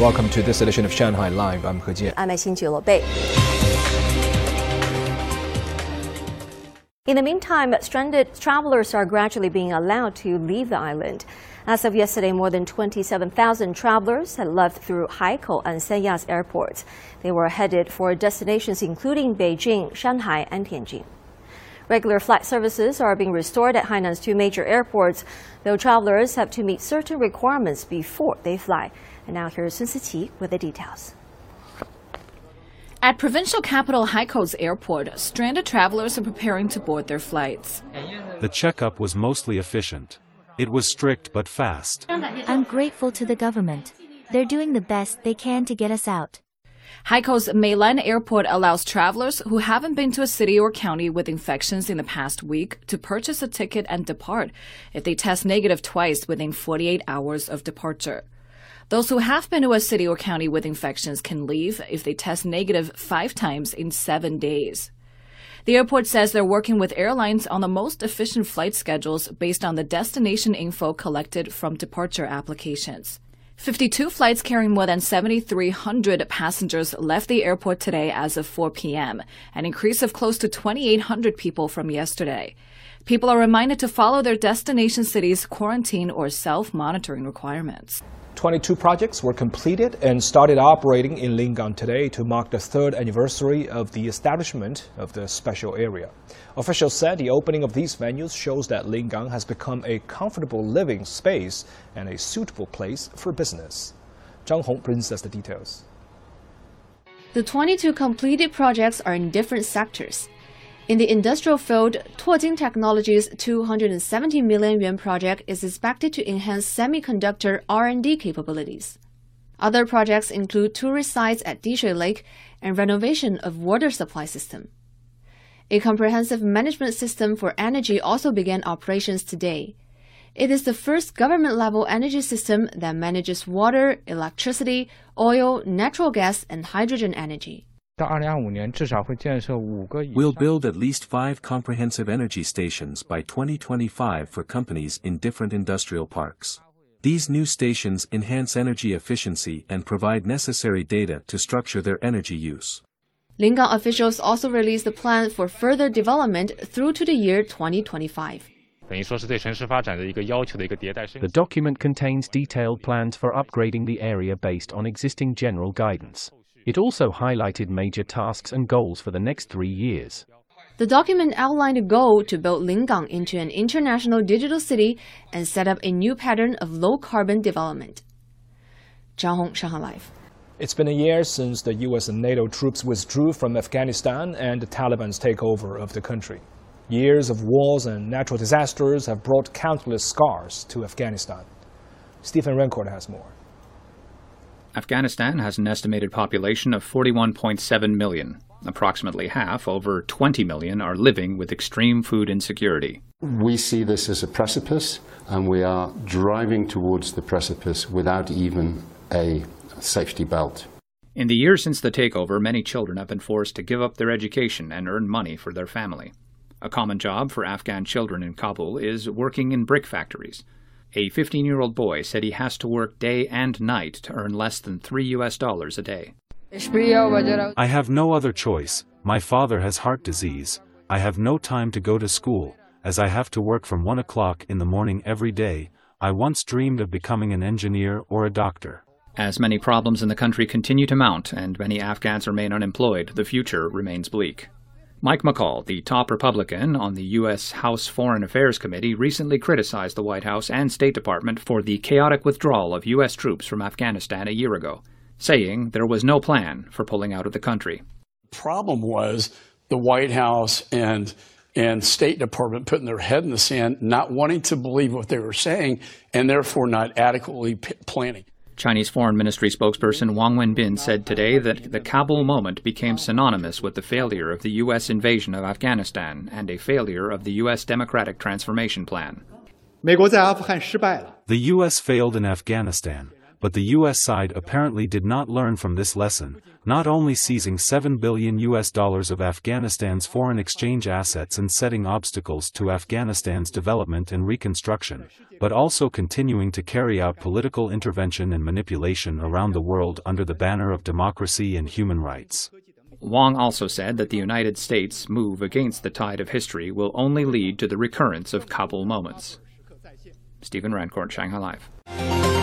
Welcome to this edition of Shanghai Live. I'm He Jian. I'm Xin. In the meantime, stranded travelers are gradually being allowed to leave the island. As of yesterday, more than 27,000 travelers had left through Haikou and Sanyas airports. They were headed for destinations including Beijing, Shanghai, and Tianjin. Regular flight services are being restored at Hainan's two major airports, though travelers have to meet certain requirements before they fly. And now here's Sun Siqi with the details. At provincial capital Haikou's airport, stranded travelers are preparing to board their flights. The checkup was mostly efficient. It was strict but fast. I'm grateful to the government. They're doing the best they can to get us out. Haikou's Meilan Airport allows travelers who haven't been to a city or county with infections in the past week to purchase a ticket and depart if they test negative twice within 48 hours of departure. Those who have been to a city or county with infections can leave if they test negative five times in seven days. The airport says they're working with airlines on the most efficient flight schedules based on the destination info collected from departure applications. 52 flights carrying more than 7,300 passengers left the airport today as of 4 p.m., an increase of close to 2,800 people from yesterday. People are reminded to follow their destination city's quarantine or self monitoring requirements. 22 projects were completed and started operating in Lingang today to mark the third anniversary of the establishment of the special area. Officials said the opening of these venues shows that Lingang has become a comfortable living space and a suitable place for business. Zhang Hong brings us the details. The 22 completed projects are in different sectors. In the industrial field, Tuojing Technologies' 270 million yuan project is expected to enhance semiconductor R&D capabilities. Other projects include tourist sites at Dishui Lake and renovation of water supply system. A comprehensive management system for energy also began operations today. It is the first government-level energy system that manages water, electricity, oil, natural gas, and hydrogen energy. We'll build at least five comprehensive energy stations by 2025 for companies in different industrial parks. These new stations enhance energy efficiency and provide necessary data to structure their energy use. Lingang officials also released the plan for further development through to the year 2025. The document contains detailed plans for upgrading the area based on existing general guidance. It also highlighted major tasks and goals for the next three years. The document outlined a goal to build Lingang into an international digital city and set up a new pattern of low carbon development. Zhang Hong, Shanghai Live. It's been a year since the US and NATO troops withdrew from Afghanistan and the Taliban's takeover of the country. Years of wars and natural disasters have brought countless scars to Afghanistan. Stephen Rancourt has more. Afghanistan has an estimated population of 41.7 million. Approximately half, over 20 million, are living with extreme food insecurity. We see this as a precipice, and we are driving towards the precipice without even a safety belt. In the years since the takeover, many children have been forced to give up their education and earn money for their family. A common job for Afghan children in Kabul is working in brick factories. A 15 year old boy said he has to work day and night to earn less than 3 US dollars a day. I have no other choice. My father has heart disease. I have no time to go to school, as I have to work from 1 o'clock in the morning every day. I once dreamed of becoming an engineer or a doctor. As many problems in the country continue to mount and many Afghans remain unemployed, the future remains bleak. Mike McCaul, the top Republican on the U.S. House Foreign Affairs Committee, recently criticized the White House and State Department for the chaotic withdrawal of U.S. troops from Afghanistan a year ago, saying there was no plan for pulling out of the country. The problem was the White House and and State Department putting their head in the sand, not wanting to believe what they were saying, and therefore not adequately p- planning. Chinese Foreign Ministry spokesperson Wang Wenbin said today that the Kabul moment became synonymous with the failure of the U.S. invasion of Afghanistan and a failure of the U.S. Democratic Transformation Plan. The U.S. failed in Afghanistan, but the US side apparently did not learn from this lesson, not only seizing 7 billion US dollars of Afghanistan's foreign exchange assets and setting obstacles to Afghanistan's development and reconstruction, but also continuing to carry out political intervention and manipulation around the world under the banner of democracy and human rights. Wang also said that the United States' move against the tide of history will only lead to the recurrence of Kabul moments. Stephen Rancourt, Shanghai Live.